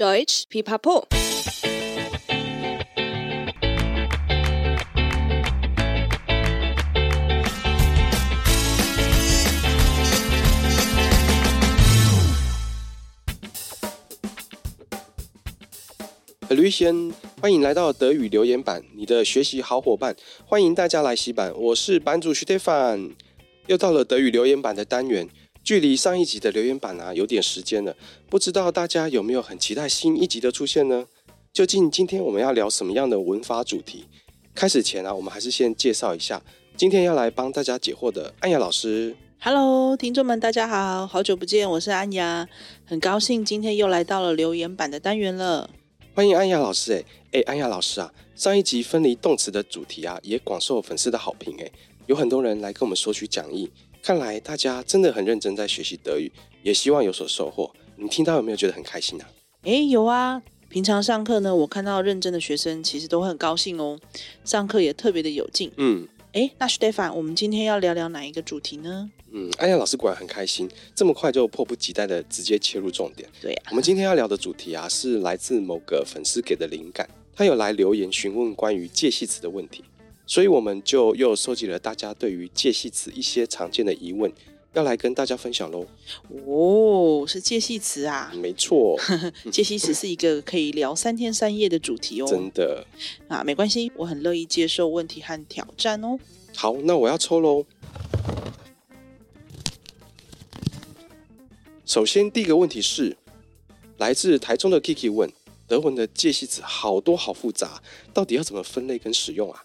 Deutsch Pipapo。Hallöchen，欢迎来到德语留言板，你的学习好伙伴。欢迎大家来洗版，我是版主 Stefan。又到了德语留言板的单元，距离上一集的留言板啊有点时间了，不知道大家有没有很期待新一集的出现呢？究竟今天我们要聊什么样的文法主题？开始前啊，我们还是先介绍一下今天要来帮大家解惑的安雅老师。Hello，听众们，大家好，好久不见，我是安雅，很高兴今天又来到了留言板的单元了。欢迎安雅老师，哎哎，安雅老师啊，上一集分离动词的主题啊，也广受粉丝的好评，哎，有很多人来跟我们索取讲义，看来大家真的很认真在学习德语，也希望有所收获。你听到有没有觉得很开心啊？诶，有啊，平常上课呢，我看到认真的学生，其实都会很高兴哦，上课也特别的有劲。嗯，诶，那 Stefan，我们今天要聊聊哪一个主题呢？嗯，安雅老师果然很开心，这么快就迫不及待的直接切入重点。对呀、啊，我们今天要聊的主题啊，是来自某个粉丝给的灵感，他有来留言询问关于介系词的问题，所以我们就又收集了大家对于介系词一些常见的疑问，要来跟大家分享喽。哦，是介系词啊？没错，介系词是一个可以聊三天三夜的主题哦。真的啊，没关系，我很乐意接受问题和挑战哦。好，那我要抽喽。首先，第一个问题是来自台中的 Kiki 问：德文的介系词好多好复杂，到底要怎么分类跟使用啊？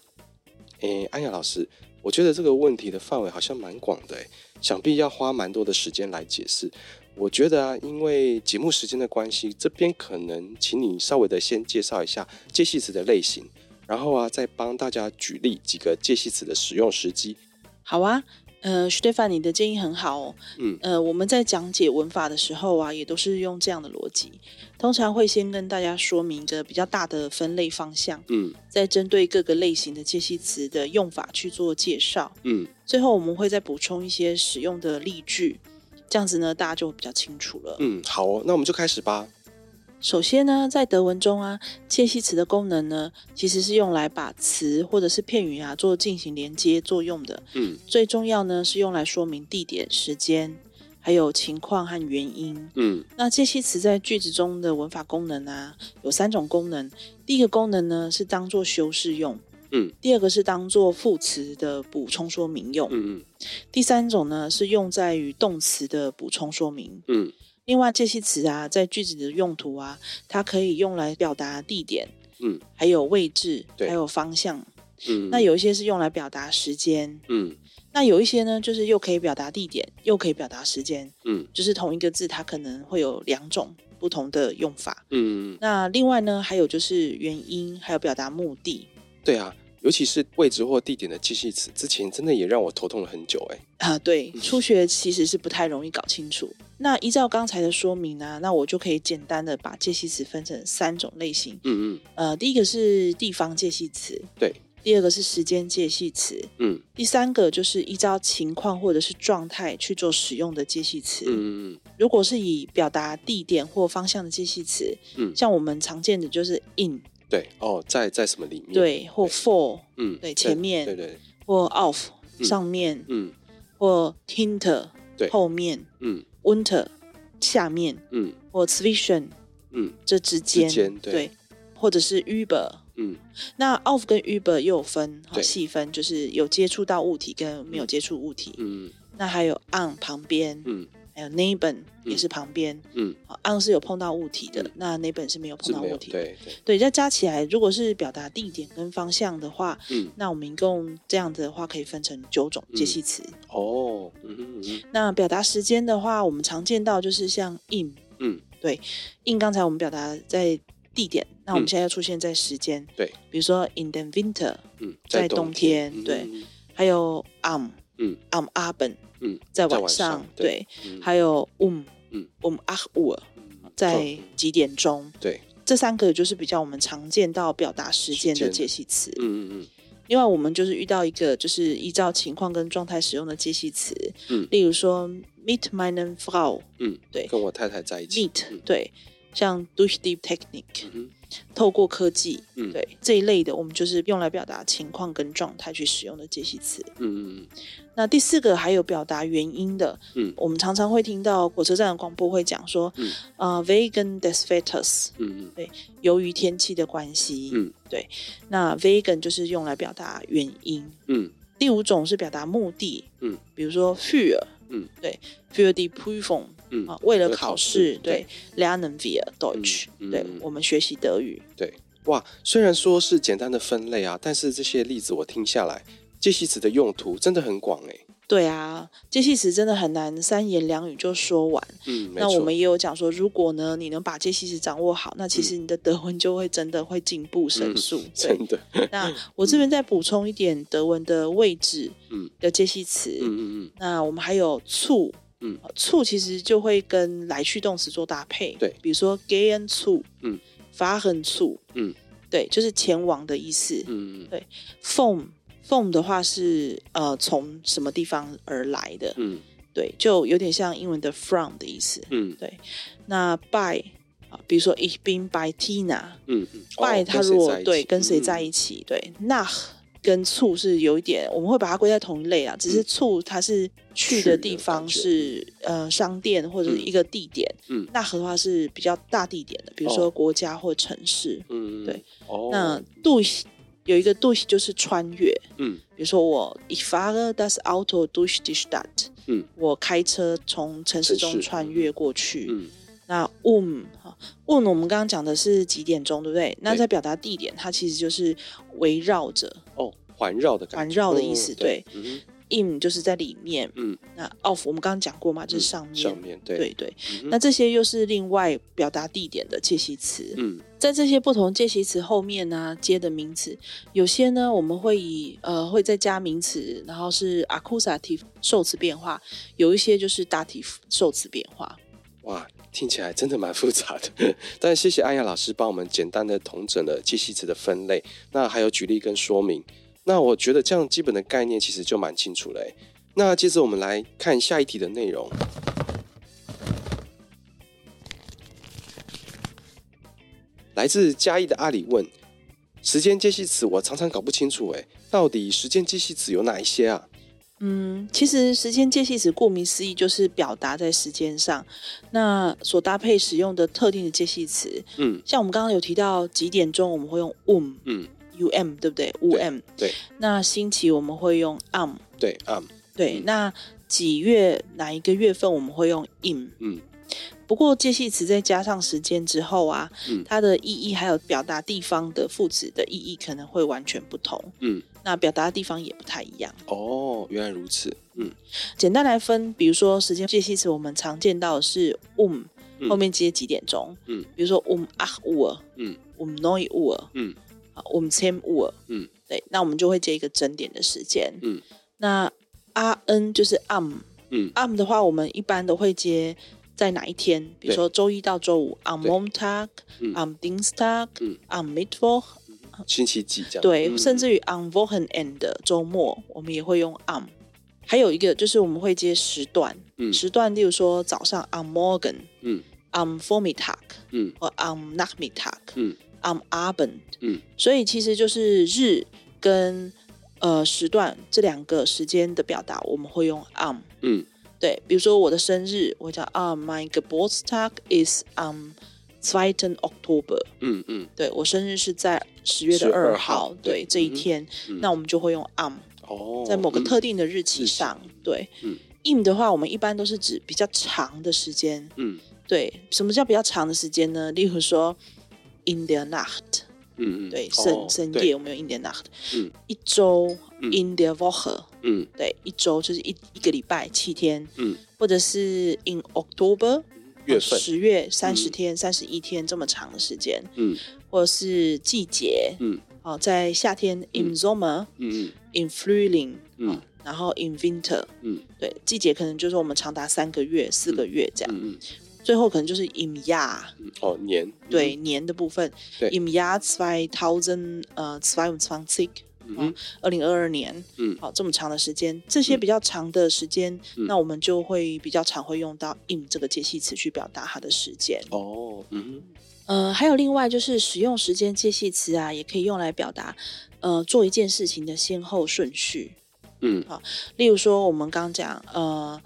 诶，安雅老师，我觉得这个问题的范围好像蛮广的，诶，想必要花蛮多的时间来解释。我觉得啊，因为节目时间的关系，这边可能请你稍微的先介绍一下介系词的类型，然后啊，再帮大家举例几个介系词的使用时机。好啊。呃，Stefan，你的建议很好哦。嗯，呃，我们在讲解文法的时候啊，也都是用这样的逻辑，通常会先跟大家说明一个比较大的分类方向，嗯，再针对各个类型的介系词的用法去做介绍，嗯，最后我们会再补充一些使用的例句，这样子呢，大家就比较清楚了。嗯，好哦，那我们就开始吧。首先呢，在德文中啊，介系词的功能呢，其实是用来把词或者是片语啊做进行连接作用的。嗯，最重要呢是用来说明地点、时间，还有情况和原因。嗯，那介系词在句子中的文法功能啊，有三种功能。第一个功能呢是当做修饰用。嗯，第二个是当做副词的补充说明用。嗯嗯，第三种呢是用在于动词的补充说明。嗯。另外，这些词啊，在句子的用途啊，它可以用来表达地点，嗯，还有位置，对，还有方向，嗯。那有一些是用来表达时间，嗯。那有一些呢，就是又可以表达地点，又可以表达时间，嗯。就是同一个字，它可能会有两种不同的用法，嗯。那另外呢，还有就是原因，还有表达目的。对啊。尤其是位置或地点的介系词，之前真的也让我头痛了很久哎。啊，对，初学其实是不太容易搞清楚。那依照刚才的说明呢，那我就可以简单的把介系词分成三种类型。嗯嗯。呃，第一个是地方介系词，对。第二个是时间介系词，嗯。第三个就是依照情况或者是状态去做使用的介系词。嗯嗯。如果是以表达地点或方向的介系词，嗯，像我们常见的就是 in。对哦，在在什么里面？对，或 for，嗯，对，前面，对对，或 off 上面，嗯，或 hinter 对后面，嗯，winter 下面，嗯，或 zwischen 嗯，这之间，对，或者是 über 嗯，那 off 跟 Uber 又有分，好细分，就是有接触到物体跟没有接触物体，嗯，那还有 on 旁边，嗯。还有那一本也是旁边，嗯，on 是有碰到物体的，嗯、那 neben 是没有碰到物体的，对对。对，再加起来，如果是表达地点跟方向的话，嗯，那我们一共这样子的话可以分成九种介系词，哦，嗯嗯嗯，那表达时间的话，我们常见到就是像 in，嗯，对，in 刚才我们表达在地点，那我们现在要出现在时间，嗯、对，比如说 in the winter，嗯，在冬天，冬天对，嗯、还有 am，嗯，am Abend。嗯，在晚上，对，还有 um，嗯，um acht Uhr，在几点钟？对，这三个就是比较我们常见到表达时间的介系词。嗯嗯嗯。另外，我们就是遇到一个就是依照情况跟状态使用的介系词。嗯，例如说 meet meiner Frau，嗯，对，跟我太太在一起。，meet，对。像 durch die technique，、透过科技，嗯、对这一类的，我们就是用来表达情况跟状态去使用的介系词。嗯嗯。那第四个还有表达原因的，嗯，我们常常会听到火车站的广播会讲说，嗯，啊、呃、，vegan des Wetters，嗯嗯，对，由于天气的关系，嗯，对，那 vegan 就是用来表达原因，嗯。第五种是表达目的，嗯，比如说 fear，嗯，对，fear die Prüfung，嗯啊，为了考试，对，lernen wir Deutsch，对，我们学习德语，对，哇，虽然说是简单的分类啊，但是这些例子我听下来，介系词的用途真的很广哎。对啊，介系词真的很难三言两语就说完。嗯，那我们也有讲说，如果呢你能把介系词掌握好，那其实你的德文就会真的会进步神速。嗯、真的。那 我这边再补充一点德文的位置嗯的介系词。嗯嗯嗯。那我们还有 zu，嗯，zu 其实就会跟来去动词做搭配。对，比如说 gehen zu，嗯，fahren zu，嗯，对，就是前往的意思。嗯嗯。对，vom。From 的话是呃从什么地方而来的，嗯，对，就有点像英文的 from 的意思，嗯，对。那 by 啊，比如说 Ich bin bei Tina，嗯嗯，by 他如果对跟谁在一起，对。nach 跟 zu 是有一点，我们会把它归在同一类啊，只是 zu 它是去的地方是呃商店或者一个地点，嗯，nach 的话是比较大地点的，比如说国家或城市，嗯对。哦，那 durch 有一个 durch 就是穿越，嗯，比如说我 ich fahre das Auto durch die Stadt，嗯，我开车从城市中穿越过去，嗯，那 um 哈 um 我们刚刚讲的是几点钟，对不对？那在表达地点，它其实就是围绕着，哦，环绕的感觉，环绕的意思，对。in 就是在里面，嗯，那 of 我们刚刚讲过嘛，就是上面，上面，对对对。那这些又是另外表达地点的介系词，嗯，在这些不同介系词后面呢，接的名词，有些呢我们会以呃会再加名词，然后是 accusative 受词变化，有一些就是 dative 受词变化。哇，听起来真的蛮复杂的，但谢谢安雅老师帮我们简单的统整了介系词的分类，那还有举例跟说明。那我觉得这样基本的概念其实就蛮清楚了。那接着我们来看下一题的内容。来自嘉义的阿里问：时间介系词我常常搞不清楚，哎，到底时间介系词有哪一些啊？嗯，其实时间介系词顾名思义就是表达在时间上，那所搭配使用的特定的介系词。嗯，像我们刚刚有提到几点钟，我们会用 um。嗯。U M 对不对？U M 对。那星期我们会用 am 对 am 对。那几月哪一个月份我们会用 in 嗯。不过介系词再加上时间之后啊，它的意义还有表达地方的副词的意义可能会完全不同。嗯。那表达的地方也不太一样。哦，原来如此。嗯。简单来分，比如说时间介系词，我们常见到的是 um 后面接几点钟。嗯。比如说 um acht Uhr 嗯。um neun Uhr 嗯。我们 ten Uhr 嗯，对，那我们就会接一个整点的时间，嗯，那 an 就是 am，嗯，am 的话，我们一般都会接在哪一天？比如说周一到周五，on Montag、on Dienstag、on Mittwoch，星期几这样？对，甚至于 on Wochenende 周末，我们也会用 on。还有一个就是我们会接时段，时段，例如说早上 on Morgen，嗯，on Vormittag，嗯，或 on Nachmittag，嗯，on Abend，嗯，所以其实就是日跟呃时段这两个时间的表达，我们会用 on，嗯，对，比如说我的生日，我叫啊，my Geburtstag is on zweiten October 嗯嗯，对我生日是在十月的二号，对。这一天，那我们就会用 on 哦，在某个特定的日期上，对，嗯，in 的话，我们一般都是指比较长的时间，嗯，对，什么叫比较长的时间呢？例如说。In der Nacht，嗯嗯，对，深深夜我们用 In der Nacht，嗯，一周 In der Woche，嗯，对，一周就是一一个礼拜七天，嗯，或者是 In October，月份。十月三十天三十一天这么长的时间，嗯，或者是季节，嗯，好，在夏天 In Sommer，嗯 In Frühling，嗯，然后 In Winter，嗯，对，季节可能就是我们长达三个月四个月这样，嗯。最后可能就是 im Jahr 哦，年，对，年的部分，im Jahr zweitausend 呃 zweiundzwanzig 嗯，二零二二年，嗯，好，这么长的时间，这些比较长的时间，嗯、那我们就会比较常会用到 in 这个介系词去表达它的时间。哦，嗯，呃，还有另外就是使用时间介系词啊，也可以用来表达呃做一件事情的先后顺序。嗯，好，例如说我们刚讲呃。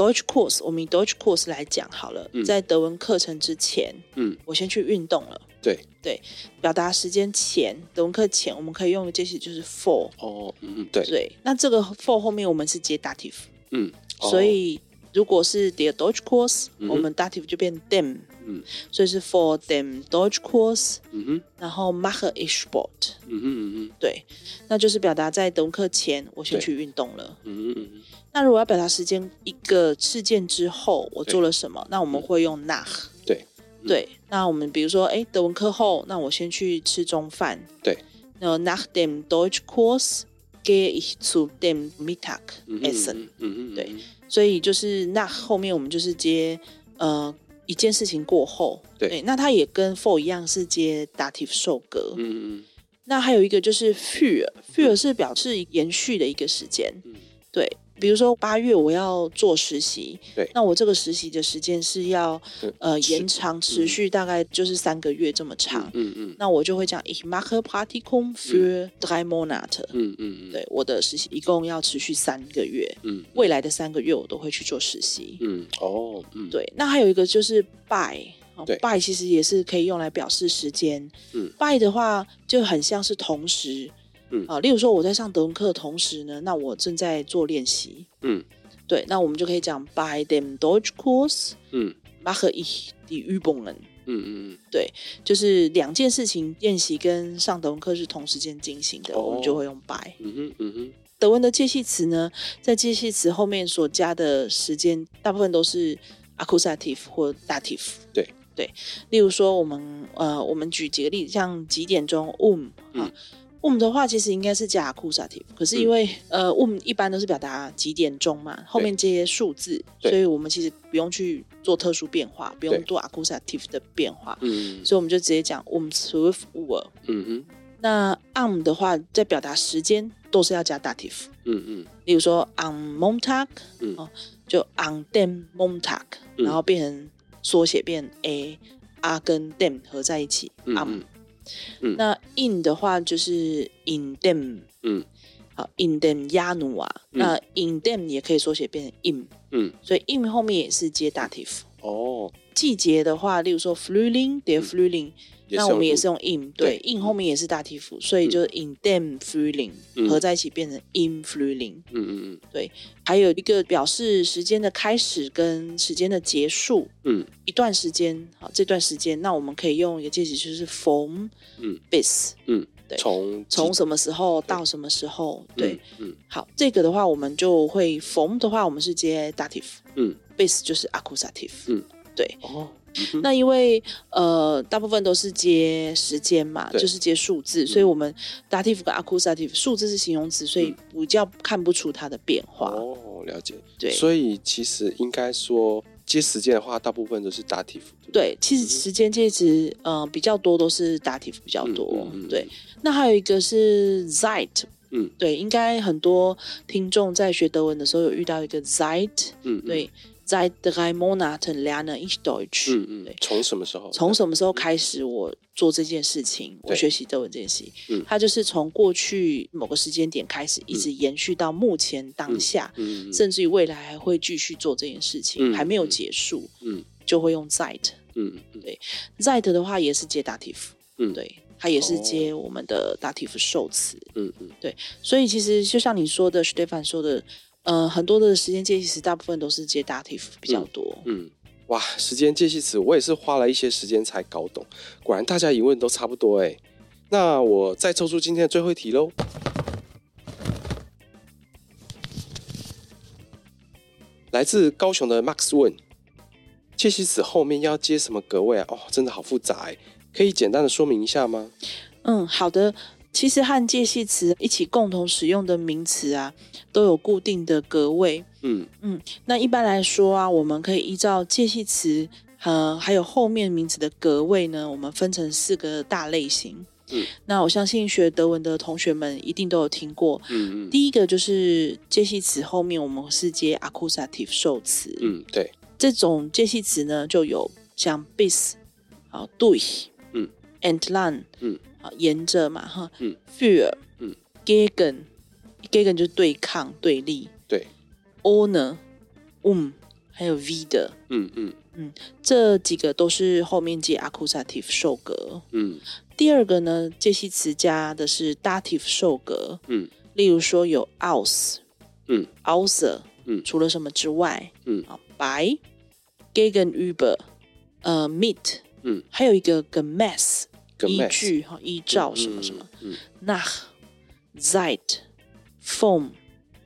Deutsch Kurs，我们以 Deutsch Kurs 来讲好了，嗯、在德文课程之前，嗯，我先去运动了。对对，表达时间前，德文课前，我们可以用的介词就是 for。哦，嗯，对对。那这个 for 后面我们是接 dative。嗯，所以如果是 der Deutsch Kurs，嗯、我们 dative 就变 dem。嗯，所以是 for dem Deutsch 哼，然后 mache ich Sport。嗯哼嗯哼，对，那就是表达在德文课前，我先去运动了。嗯嗯。那如果要表达时间一个事件之后我做了什么，那我们会用 nach。对，对。那我们比如说，哎，德文课后，那我先去吃中饭。对。那 nach dem Deutschkurs gehe ich zu dem Mittagessen。嗯嗯。对。所以就是 nach 后面我们就是接呃一件事情过后。对。那它也跟 for 一样是接 dative 受格。嗯嗯。那还有一个就是 fear，fear 是表示延续的一个时间。嗯。对。比如说八月我要做实习，对，那我这个实习的时间是要呃延长持续大概就是三个月这么长，嗯嗯，那我就会讲 Ich mache Praktikum für drei Monate，嗯嗯，对，我的实习一共要持续三个月，嗯，未来的三个月我都会去做实习，嗯哦，嗯，对，那还有一个就是 by，对，by 其实也是可以用来表示时间，嗯，by 的话就很像是同时。嗯啊，例如说我在上德文课的同时呢，那我正在做练习。嗯，对，那我们就可以讲 by them。嗯，mache ich die Übungen。嗯嗯嗯，对，就是两件事情练习跟上德文课是同时间进行的，哦、我们就会用 by。嗯哼嗯哼，德文的介系词呢，在介系词后面所加的时间，大部分都是 accusative 或 dative。对对，例如说我们呃，我们举几个例子，像几点钟，um 啊。Um 的话其实应该是加 accusative，可是因为、嗯、呃 um 一般都是表达几点钟嘛，后面这些数字，所以我们其实不用去做特殊变化，不用做 accusative 的变化，嗯，所以我们就直接讲 um zwölf Uhr，嗯哼，那 am 的话在表达时间都是要加 dative，嗯嗯，例如说 on Montag，嗯，就 on dem Montag，然后变成缩写变 a a 跟 dem 合在一起 am。嗯，那 in 的话就是 in them，嗯，好，in dem Januar，那 in them 也可以缩写变成 im，嗯，所以 im 后面也是接 dative。哦，季节的话，例如说 Frühling der Frühling，那我们也是用 in，对，in 后面也是 dative，所以就是 in dem Frühling 合在一起变成 in Frühling。嗯嗯嗯，对，还有一个表示时间的开始跟时间的结束，嗯，一段时间，好，这段时间，那我们可以用一个介词，就是 from。嗯，bis，嗯，对，从从什么时候到什么时候，对，嗯，好，这个的话我们就会 from 的话，我们是接 dative，嗯，bis 就是 accusative，嗯，对，哦，那因为呃大部分都是接时间嘛，就是接数字，所以我们 dative 跟 accusative 数字是形容词，所以比较看不出它的变化。哦，了解，对，所以其实应该说。接时间的话，大部分都是 dative。对，其实时间介词，嗯、呃，比较多都是 dative 比较多。对，那还有一个是 Zeit，嗯，对，应该很多听众在学德文的时候有遇到一个 Zeit，嗯，对。在 drei Monaten lerne ich Deutsch。嗯嗯，从什么时候？从什么时候开始我做这件事情？我学习德文这件事情。嗯，它就是从过去某个时间点开始，一直延续到目前当下，甚至于未来还会继续做这件事情，还没有结束。嗯，就会用 Zeit。嗯，对，Zeit 的话也是接 dative。嗯，对，它也是接我们的 dative 受词。嗯嗯，对，所以其实就像你说的，Stefan 说的。呃，很多的时间介系词大部分都是接 dative 比较多。嗯，嗯，哇，时间介系词我也是花了一些时间才搞懂，果然大家疑问都差不多哎。那我再抽出今天的最后一题喽。来自高雄的 Max 问：介系词后面要接什么格位啊？哦，真的好复杂哎，可以简单的说明一下吗？嗯，好的。其实和介系词一起共同使用的名词啊，都有固定的格位。嗯嗯，那一般来说啊，我们可以依照介系词和还有后面名词的格位呢，我们分成四个大类型。嗯，那我相信学德文的同学们一定都有听过。嗯嗯。第一个就是介系词后面我们是接 accusative 受词。嗯，对。这种介系词呢，就有像 bis 啊，durch，嗯，entlang，嗯，啊，沿着嘛，哈，嗯，für，嗯，gegen，gegen 就是对抗、对立。对。ohne，um，还有 wieder。嗯嗯。嗯，这几个都是后面接 accusative 受格。嗯，第二个呢，介系词加的是 dative 受格。嗯，例如说有 aus，嗯，außer，嗯，除了什么之外，嗯，啊，bei gegenüber，呃，mit，嗯，还有一个 gemäß，依据哈，依照什么什么，嗯，nach，seit，vom。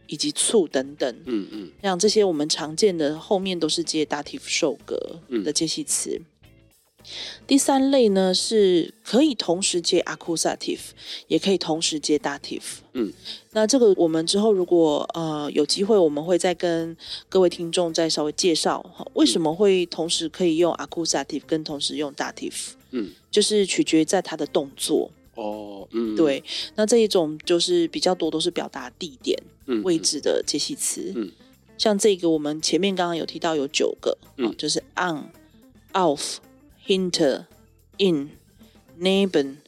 以及醋等等，嗯嗯，像这些我们常见的后面都是接 dative 受格的介系词。嗯、第三类呢是可以同时接 accusative，也可以同时接 dative。嗯，那这个我们之后如果呃有机会，我们会再跟各位听众再稍微介绍为什么会同时可以用 accusative 跟同时用 dative。嗯，就是取决于在它的动作。哦，嗯，对，那这一种就是比较多都是表达地点、嗯、位置的介系词。嗯，像这个我们前面刚刚有提到有九个，嗯，哦、就是 on、auf、Hinter, in, neben,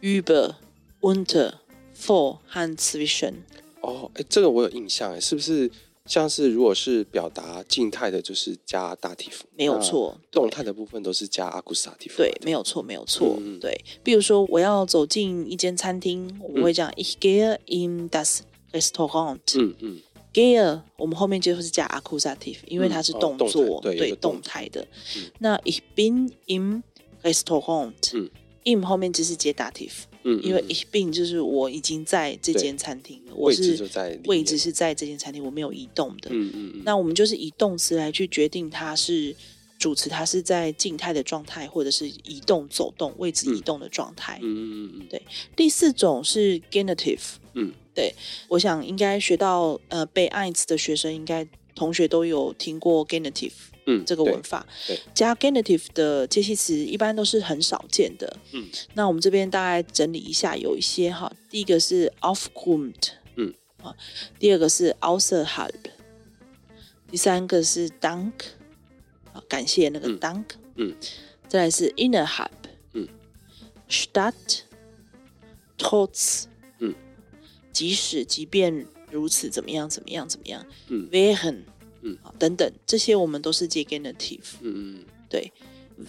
über, unter, vor 和 zwischen。哦，哎，这个我有印象，是不是？像是如果是表达静态的，就是加大体夫。没有错。动态的部分都是加阿古斯大体夫。对，没有错，没有错。嗯对，比如说我要走进一间餐厅，我会讲 Ich gehe in das Restaurant。嗯嗯。，gehe 我们后面就是加 accusative，因为它是动作，嗯哦、对，动态。的。嗯、那 Ich bin im Restaurant。嗯。im 后面就是接 dative，嗯，因为 ich bin 就是我已经在这间餐厅了，我是位置是在这间餐厅，我没有移动的，嗯嗯，那我们就是以动词来去决定它是主词，它是在静态的状态，或者是移动走动位置移动的状态，嗯嗯嗯，对。第四种是 genitive，嗯，对，我想应该学到呃背 eins 的学生，应该同学都有听过 genitive。嗯，这个文法加 genitive 的介系词一般都是很少见的。嗯，那我们这边大概整理一下，有一些哈，第一个是 aufgrund，嗯，啊，第二个是 außerhalb，第三个是 dank，啊，感谢那个 dank，嗯，再来是 innerhalb，嗯，statt，trotz，嗯，即使即便如此，怎么样，怎么样，怎么样，嗯，während 嗯，等等，这些我们都是接 genitive。嗯嗯，对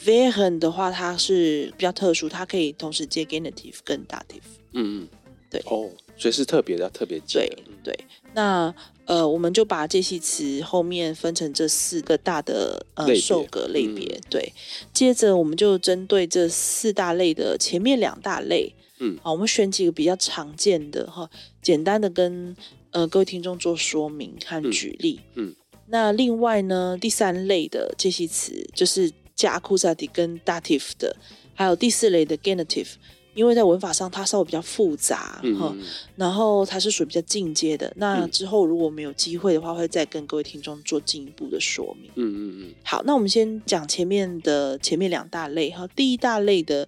，während 的话，它是比较特殊，它可以同时接 genitive 跟 dative。嗯嗯，对。哦，所以是特别的，特别接。对对。那呃，我们就把这些词后面分成这四个大的呃受格类别。嗯、对。接着我们就针对这四大类的前面两大类，嗯，好，我们选几个比较常见的哈，简单的跟呃各位听众做说明和举例。嗯。嗯那另外呢，第三类的介系词就是加 accusative 跟 dative 的，还有第四类的 genitive，因为在文法上它稍微比较复杂哈，嗯、然后它是属于比较进阶的。那之后如果没有机会的话，会再跟各位听众做进一步的说明。嗯嗯嗯。好，那我们先讲前面的前面两大类哈，第一大类的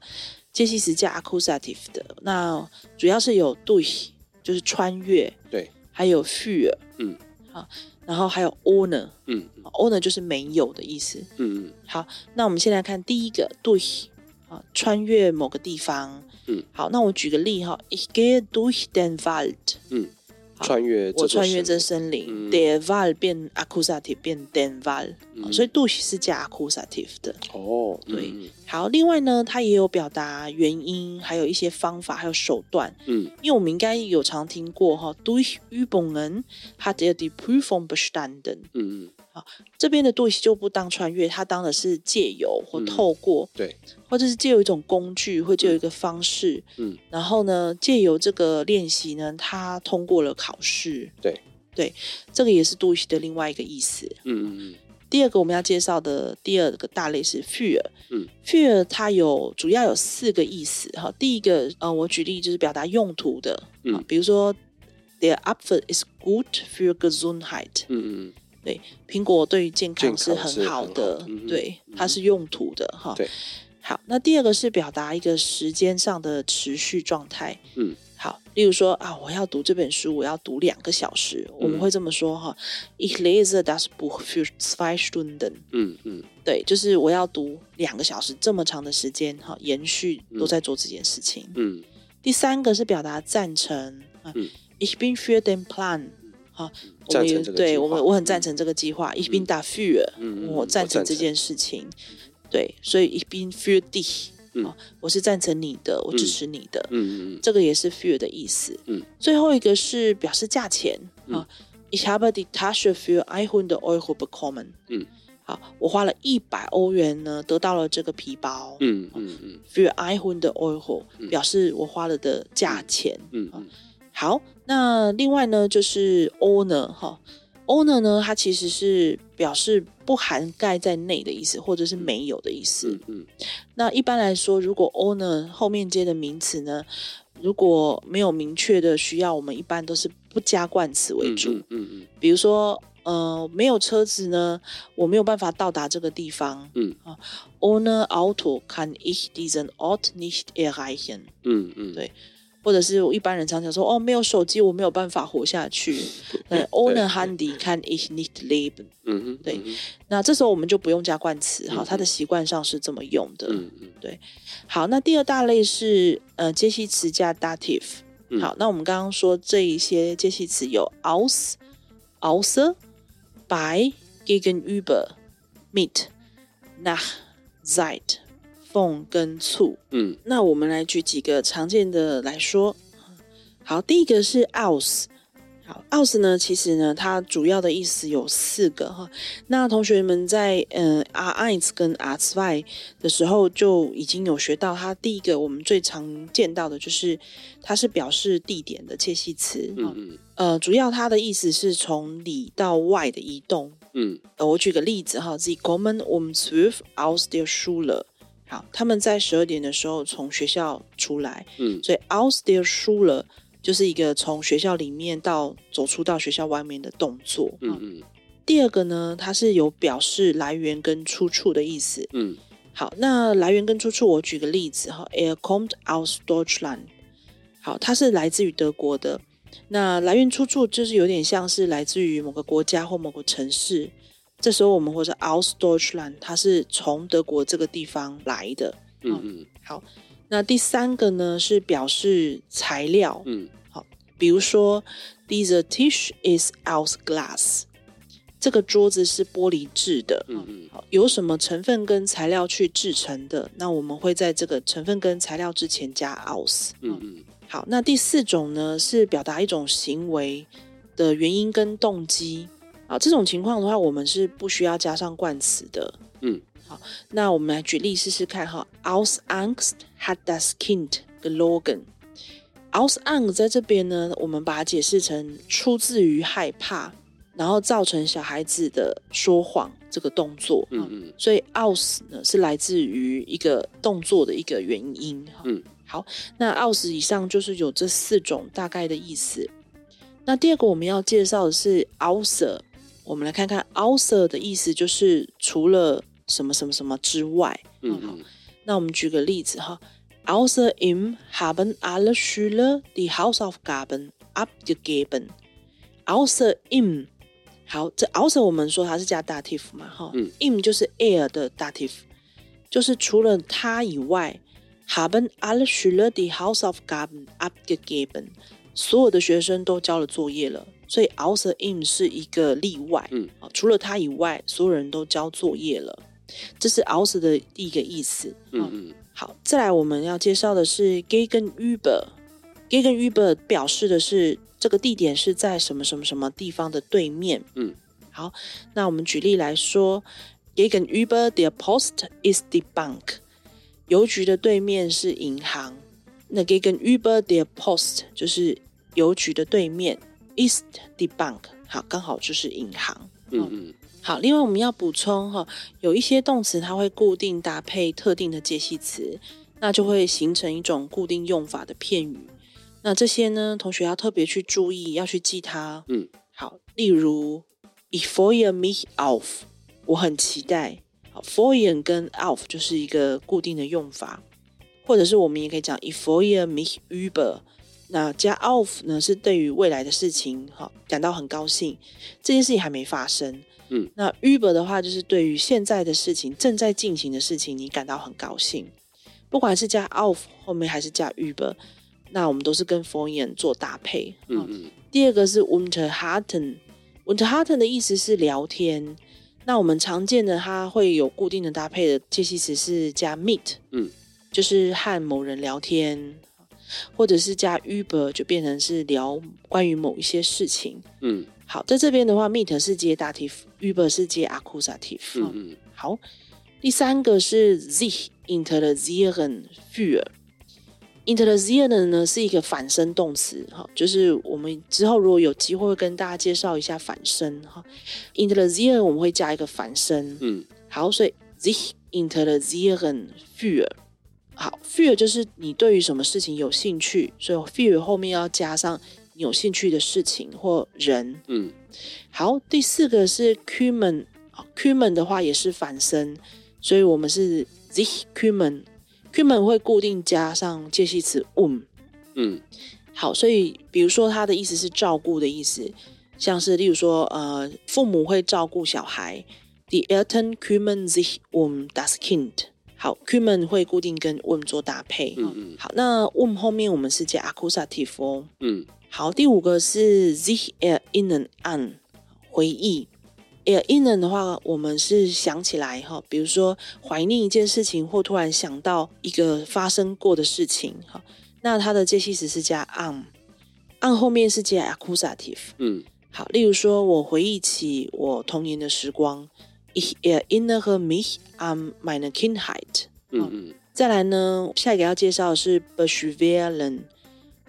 介系词加 accusative 的，那主要是有 durch，就是穿越，对，还有 fear，嗯，好。然后还有 owner，嗯，owner 就是没有的意思，嗯嗯。好，那我们先来看第一个 durch，啊，穿越某个地方，嗯。好，那我举个例哈，ich gehe durch den Wald，嗯。穿越我穿越这森林，der Wald 变 accusative 变 den Wald，所以 durch 是加 accusative 的。哦，对。好，另外呢，他也有表达原因，还有一些方法，还有手段。嗯，因为我们应该有常听过哈，durch Übungen hat er die Prüfung bestanden。嗯嗯。好，这边的 durch 就不当穿越，它当的是借由或透过，嗯、对，或者是借由一种工具，或借由一个方式，嗯，然后呢，借由这个练习呢，他通过了考试，对，对，这个也是 durch 的另外一个意思，嗯嗯嗯。第二个我们要介绍的第二个大类是 fear，嗯，für 它有主要有四个意思哈。第一个，呃，我举例就是表达用途的，嗯，比如说 der Apfel ist gut für Gesundheit，嗯嗯。对，苹果对于健康是很好的，好嗯、对，它是用途的哈。对，好，那第二个是表达一个时间上的持续状态。嗯。好，例如说啊，我要读这本书，我要读两个小时，嗯、我们会这么说哈。Ich lese das Buch für zwei Stunden。嗯嗯，对，就是我要读两个小时，这么长的时间哈，延续都在做这件事情。嗯。第三个是表达赞成。嗯。Ich bin für den Plan。哈，我们对我们我很赞成这个计划。Bin dafür。嗯嗯。我赞成这件事情。对，所以 bin für dich。嗯，我是赞成你的，我支持你的。嗯嗯嗯，这个也是 für 的意思。嗯，最后一个是表示价钱啊。Ich habe die Tasche für einhundert Euro bekommen。嗯，好，我花了一百欧元呢，得到了这个皮包。嗯嗯嗯，für einhundert Euro 表示我花了的价钱。嗯嗯，好，那另外呢就是 owner 哈。，owner 呢，它其实是表示不涵盖在内的意思，或者是没有的意思。嗯，嗯，那一般来说，如果 owner 后面接的名词呢，如果没有明确的需要，我们一般都是不加冠词为主。嗯嗯，嗯。比如说，呃，没有车子呢，我没有办法到达这个地方。嗯啊 owner Auto kann ich diesen Ort nicht erreichen。嗯嗯，对。或者是我一般人常常说哦，没有手机我没有办法活下去。呃，ohne Handy kann ich nicht leben。嗯哼，对。那这时候我们就不用加冠词哈，它的习惯上是这么用的。嗯嗯，对。好，那第二大类是呃接系词加 dative。好，那我们刚刚说这一些接系词有 aus、außer、bei、gegenüber、mit、nach、seit。奉跟醋，嗯，那我们来举几个常见的来说。好，第一个是 aus。好，aus 呢，其实呢，它主要的意思有四个哈。那同学们在嗯 rnz 跟 R2 的时候就已经有学到，它第一个我们最常见到的就是它是表示地点的切系词。嗯嗯。呃，主要它的意思是从里到外的移动。嗯。呃，我举个例子哈，Sie kommen um zwölf aus der Schule。好，他们在十二点的时候从学校出来，嗯，所以 aus der Schule 就是一个从学校里面到走出到学校外面的动作，嗯嗯。第二个呢，它是有表示来源跟出处的意思，嗯。好，那来源跟出处，我举个例子哈，Er kommt aus Deutschland。好，它是来自于德国的，那来源出处就是有点像是来自于某个国家或某个城市。这时候我们或者 aus Deutschland，它是从德国这个地方来的。嗯嗯。好，那第三个呢是表示材料。嗯。好，比如说，Dieser Tisch ist aus Glas，这个桌子是玻璃制的。嗯嗯。好，有什么成分跟材料去制成的？那我们会在这个成分跟材料之前加 aus。嗯嗯。好，那第四种呢是表达一种行为的原因跟动机。好，这种情况的话，我们是不需要加上冠词的。嗯，好，那我们来举例试试看哈。Aus Angst hat das Kind gelogen。Aus Angst 在这边呢，我们把它解释成出自于害怕，然后造成小孩子的说谎这个动作。嗯嗯，所以 Aus 呢是来自于一个动作的一个原因。嗯，好，那 Aus 以上就是有这四种大概的意思。那第二个我们要介绍的是 außer。我们来看看 außer 的意思，就是除了什么什么什么之外。嗯，好，那我们举个例子哈，Außerdem haben alle Schüler die Hausaufgaben abgegeben。Außerdem，好，这 außer 我们说它是加 dative 嘛，哈，嗯，im 就是 air 的 dative，就是除了他以外，haben alle Schüler die Hausaufgaben abgegeben，所有的学生都交了作业了。所以 außerdem 是一个例外，嗯，除了他以外，所有人都交作业了，这是 außer 的第一个意思，嗯嗯。好，再来我们要介绍的是 gegenüber，gegenüber 表示的是这个地点是在什么什么什么地方的对面，嗯。好，那我们举例来说，gegenüber der Post ist die Bank，邮局的对面是银行，那 gegenüber der Post 就是邮局的对面。Ist die Bank，好，刚好就是银行。嗯嗯，好。另外我们要补充哈，有一些动词它会固定搭配特定的介系词，那就会形成一种固定用法的片语。那这些呢，同学要特别去注意，要去记它。嗯，好。例如 eforia meet off 我很期待。好，vorhin 跟 off 就是一个固定的用法，或者是我们也可以讲 ich freue mich über。那加 off 呢，是对于未来的事情，哈，感到很高兴，这件事情还没发生。嗯，那 Uber 的话，就是对于现在的事情正在进行的事情，你感到很高兴。不管是加 off 后面还是加 Uber，那我们都是跟 f o r e i n 做搭配。嗯嗯。第二个是 unterhalten，unterhalten 的意思是聊天。那我们常见的它会有固定的搭配的介系词是加 meet，嗯，就是和某人聊天。或者是加 Uber 就变成是聊关于某一些事情。嗯，好，在这边的话，Meet 是接 dative，über 是接 accusative。嗯嗯，好，第三个是 sich interessieren für。interessieren 呢是一个反身动词，哈，就是我们之后如果有机会会跟大家介绍一下反身，哈，interessieren 我们会加一个反身。嗯，好，所以 sich interessieren für。好，fear 就是你对于什么事情有兴趣，所以 fear 后面要加上你有兴趣的事情或人。嗯，好，第四个是 kümmern，kümmern 的话也是反身，所以我们是 sich kümmern，kümmern 会固定加上介系词 um。嗯，好，所以比如说它的意思是照顾的意思，像是例如说呃，父母会照顾小孩，die Eltern kümmern sich um das Kind。好，kümmern 会固定跟 um 做搭配。嗯嗯。好，那 um 后面我们是加 accusative 哦。嗯。好，第五个是 sich erinnern an 回忆。erinnern 的话，我们是想起来哈，比如说怀念一件事情，或突然想到一个发生过的事情。哈，那它的介系词是加 on，on 后面是加 accusative。嗯。好，例如说我回忆起我童年的时光。Ich erinnere mich an meine Kindheit。嗯嗯。再来呢，下一个要介绍的是 beschweren。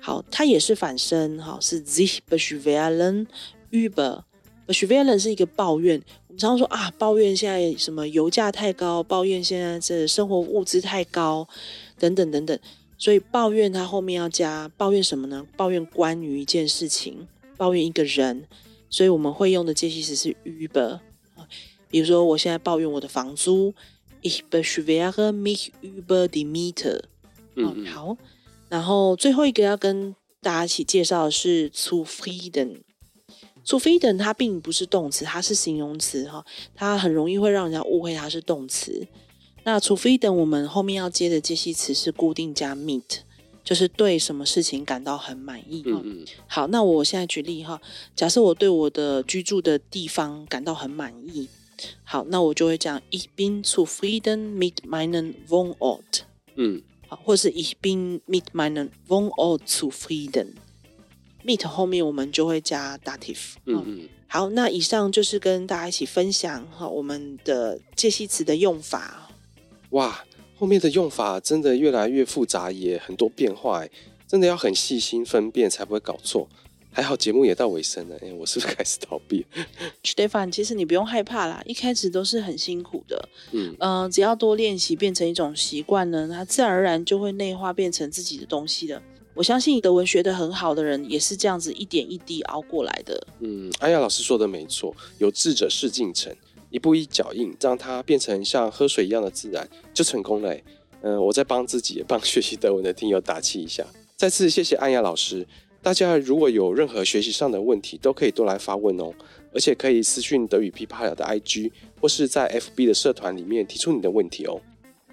好，它也是反身，哈，是 sich beschweren über。beschweren 是一个抱怨。我们常常说啊，抱怨现在什么油价太高，抱怨现在这生活物资太高，等等等等。所以抱怨它后面要加抱怨什么呢？抱怨关于一件事情，抱怨一个人。所以我们会用的介系词是 über。比如说，我现在抱怨我的房租，Ich beschwere mich über die Miete。嗯，好。然后最后一个要跟大家一起介绍的是 zufrieden。zufrieden 它并不是动词，它是形容词哈，它很容易会让人家误会它是动词。那 zufrieden 我们后面要接的介系词是固定加 meet，就是对什么事情感到很满意。嗯嗯。好，那我现在举例哈，假设我对我的居住的地方感到很满意。好，那我就会讲 Ich bin zufrieden mit meinem Wohnort。嗯，好，或是 Ich bin mit meinem Wohnort zufrieden。mit 后面我们就会加 dative。嗯嗯。好，那以上就是跟大家一起分享哈我们的介系词的用法。哇，后面的用法真的越来越复杂，也很多变化，真的要很细心分辨才不会搞错。还好节目也到尾声了，哎，我是不是开始逃避？Stefan，其实你不用害怕啦，一开始都是很辛苦的，嗯嗯、呃，只要多练习，变成一种习惯呢，它自然而然就会内化变成自己的东西的。我相信德文学得很好的人也是这样子一点一滴熬过来的。嗯，安雅老师说的没错，有志者事竟成，一步一脚印，让它变成像喝水一样的自然，就成功了。嗯、呃，我在帮自己，也帮学习德文的听友打气一下。再次谢谢安雅老师。大家如果有任何学习上的问题，都可以多来发问哦，而且可以私讯德语噼啪聊的 IG，或是在 FB 的社团里面提出你的问题哦。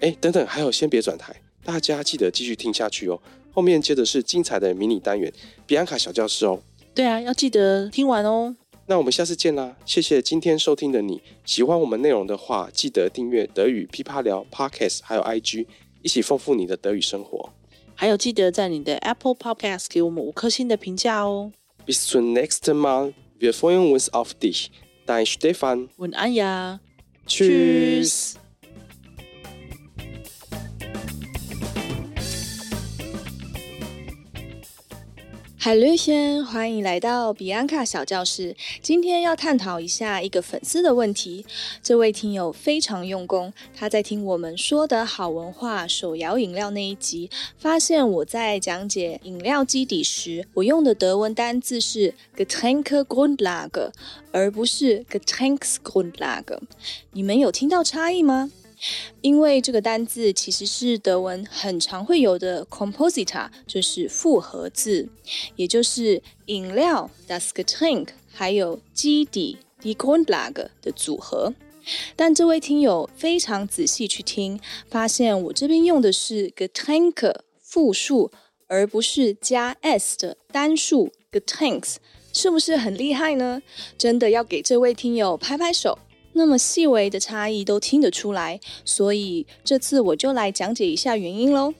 哎，等等，还有先别转台，大家记得继续听下去哦。后面接着是精彩的迷你单元，比安卡小教室哦。对啊，要记得听完哦。那我们下次见啦，谢谢今天收听的你。喜欢我们内容的话，记得订阅德语噼啪聊 Podcast，还有 IG，一起丰富你的德语生活。还有，记得在你的 Apple Podcast 给我们五颗星的评价哦。Bis zum nächsten Mal, wir freuen uns auf dich. Dein Stefan und Anja. Tschüss. 嗨，旅行欢迎来到比安卡小教室。今天要探讨一下一个粉丝的问题。这位听友非常用功，他在听我们说的好文化手摇饮料那一集，发现我在讲解饮料基底时，我用的德文单字是 Getränkegrundlage，而不是 Getränksgrundlage。你们有听到差异吗？因为这个单字其实是德文很常会有的 compositor，就是复合字，也就是饮料 das Getränk，还有基底 die Grundlage 的组合。但这位听友非常仔细去听，发现我这边用的是 Getränke 复数，而不是加 s 的单数 Getränks，是不是很厉害呢？真的要给这位听友拍拍手。那么细微的差异都听得出来，所以这次我就来讲解一下原因喽。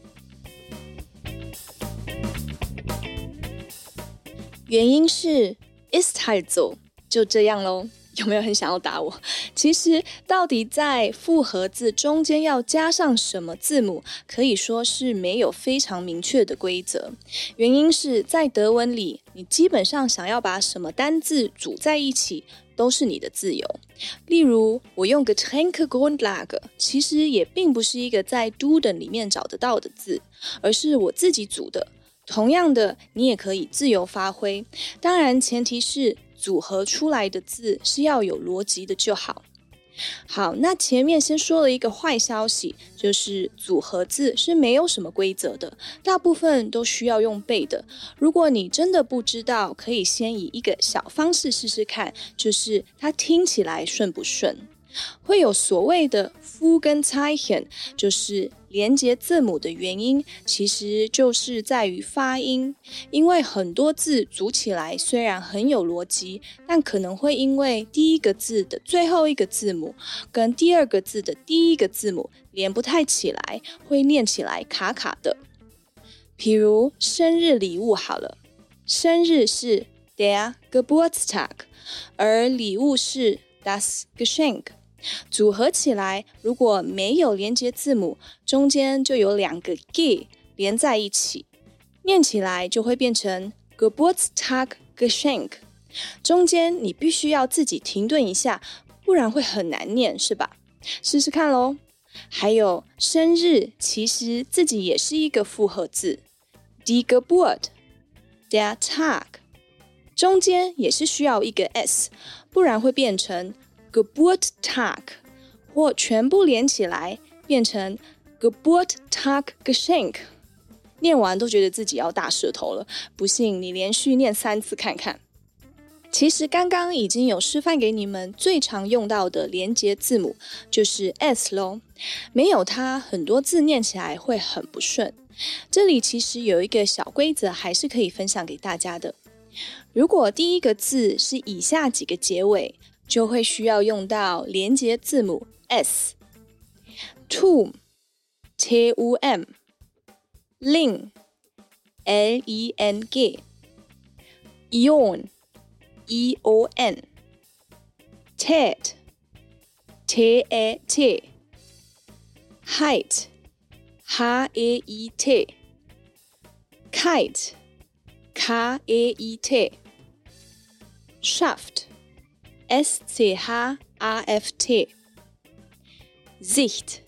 原因是 ist halt so，就这样喽。有没有很想要打我？其实到底在复合字中间要加上什么字母，可以说是没有非常明确的规则。原因是在德文里，你基本上想要把什么单字组在一起，都是你的自由。例如，我用个 tank ground lag，其实也并不是一个在 Duden 里面找得到的字，而是我自己组的。同样的，你也可以自由发挥，当然前提是组合出来的字是要有逻辑的就好。好，那前面先说了一个坏消息，就是组合字是没有什么规则的，大部分都需要用背的。如果你真的不知道，可以先以一个小方式试试看，就是它听起来顺不顺。会有所谓的 Fügezeichen，就是连接字母的原因，其实就是在于发音。因为很多字组起来虽然很有逻辑，但可能会因为第一个字的最后一个字母跟第二个字的第一个字母连不太起来，会念起来卡卡的。譬如生日礼物好了，生日是 der Geburtstag，而礼物是 das Geschenk。组合起来，如果没有连接字母，中间就有两个 g 连在一起，念起来就会变成 Geburtstag-Geschenk。中间你必须要自己停顿一下，不然会很难念，是吧？试试看喽。还有生日，其实自己也是一个复合字，die Geburt，der Tag，中间也是需要一个 s，不然会变成。Geburtstag 或全部连起来变成 Geburtstag-Geschenk，念完都觉得自己要大舌头了。不信你连续念三次看看。其实刚刚已经有示范给你们最常用到的连接字母就是 s 喽，没有它很多字念起来会很不顺。这里其实有一个小规则，还是可以分享给大家的。如果第一个字是以下几个结尾。就会需要用到连接字母 s，tum t u m ling l e n g ion e o n tät t a t height h e i t kite k e i t shaft S C H A F T, Sicht,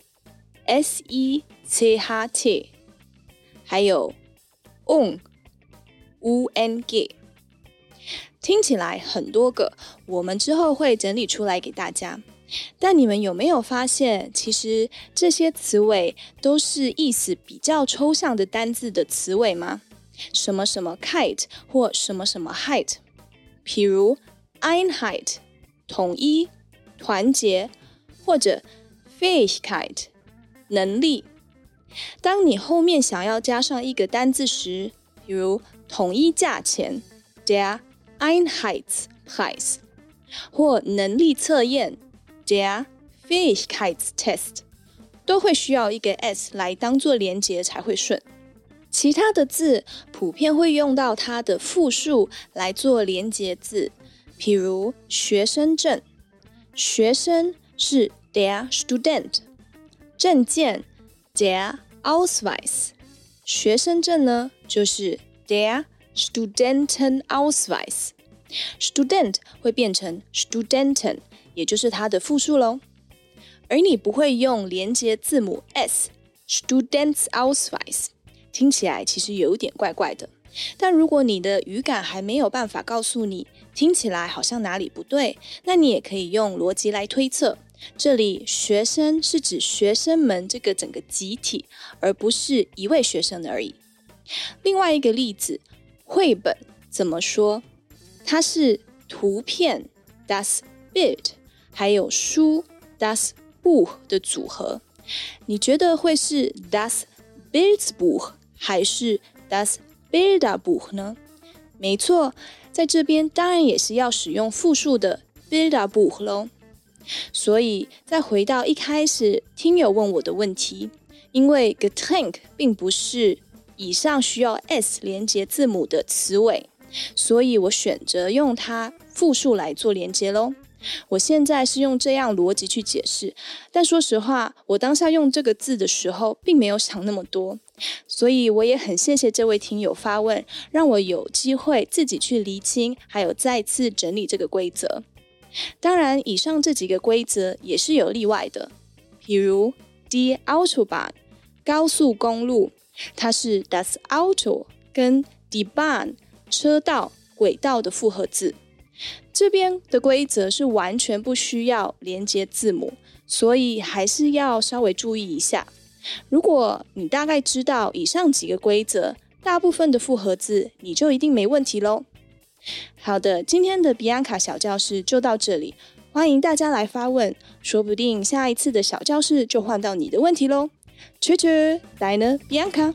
S I C H T，还有 ung, U N G，听起来很多个，我们之后会整理出来给大家。但你们有没有发现，其实这些词尾都是意思比较抽象的单字的词尾吗？什么什么 kite 或什么什么 height，譬如 Einheit。统一、团结或者 Fähigkeit 能力。当你后面想要加上一个单字时，比如统一价钱 der Einheitspreis 或能力测验 der Fähigkeitstest，都会需要一个 s 来当做连结才会顺。其他的字普遍会用到它的复数来做连结字。譬如学生证，学生是 der Student，证件 der Ausweis，学生证呢就是 der Studentenausweis。Student 会变成 Studenten，也就是它的复数喽。而你不会用连接字母 s，Studentenausweis，听起来其实有点怪怪的。但如果你的语感还没有办法告诉你，听起来好像哪里不对，那你也可以用逻辑来推测。这里学生是指学生们这个整个集体，而不是一位学生而已。另外一个例子，绘本怎么说？它是图片 das Bild，还有书 das Buch 的组合。你觉得会是 das Bildbuch 还是 das Bilderbuch 呢？没错，在这边当然也是要使用复数的 Bilderbuch 喽。所以再回到一开始听友问我的问题，因为 Getränk 并不是以上需要 s 连接字母的词尾，所以我选择用它复数来做连接喽。我现在是用这样逻辑去解释，但说实话，我当下用这个字的时候，并没有想那么多，所以我也很谢谢这位听友发问，让我有机会自己去厘清，还有再次整理这个规则。当然，以上这几个规则也是有例外的，比如 die Autobahn 高速公路，它是 das Auto 跟 die Bahn 车道、轨道的复合字。这边的规则是完全不需要连接字母，所以还是要稍微注意一下。如果你大概知道以上几个规则，大部分的复合字你就一定没问题喽。好的，今天的比安卡小教室就到这里，欢迎大家来发问，说不定下一次的小教室就换到你的问题喽。Tschüss，deine 比安卡。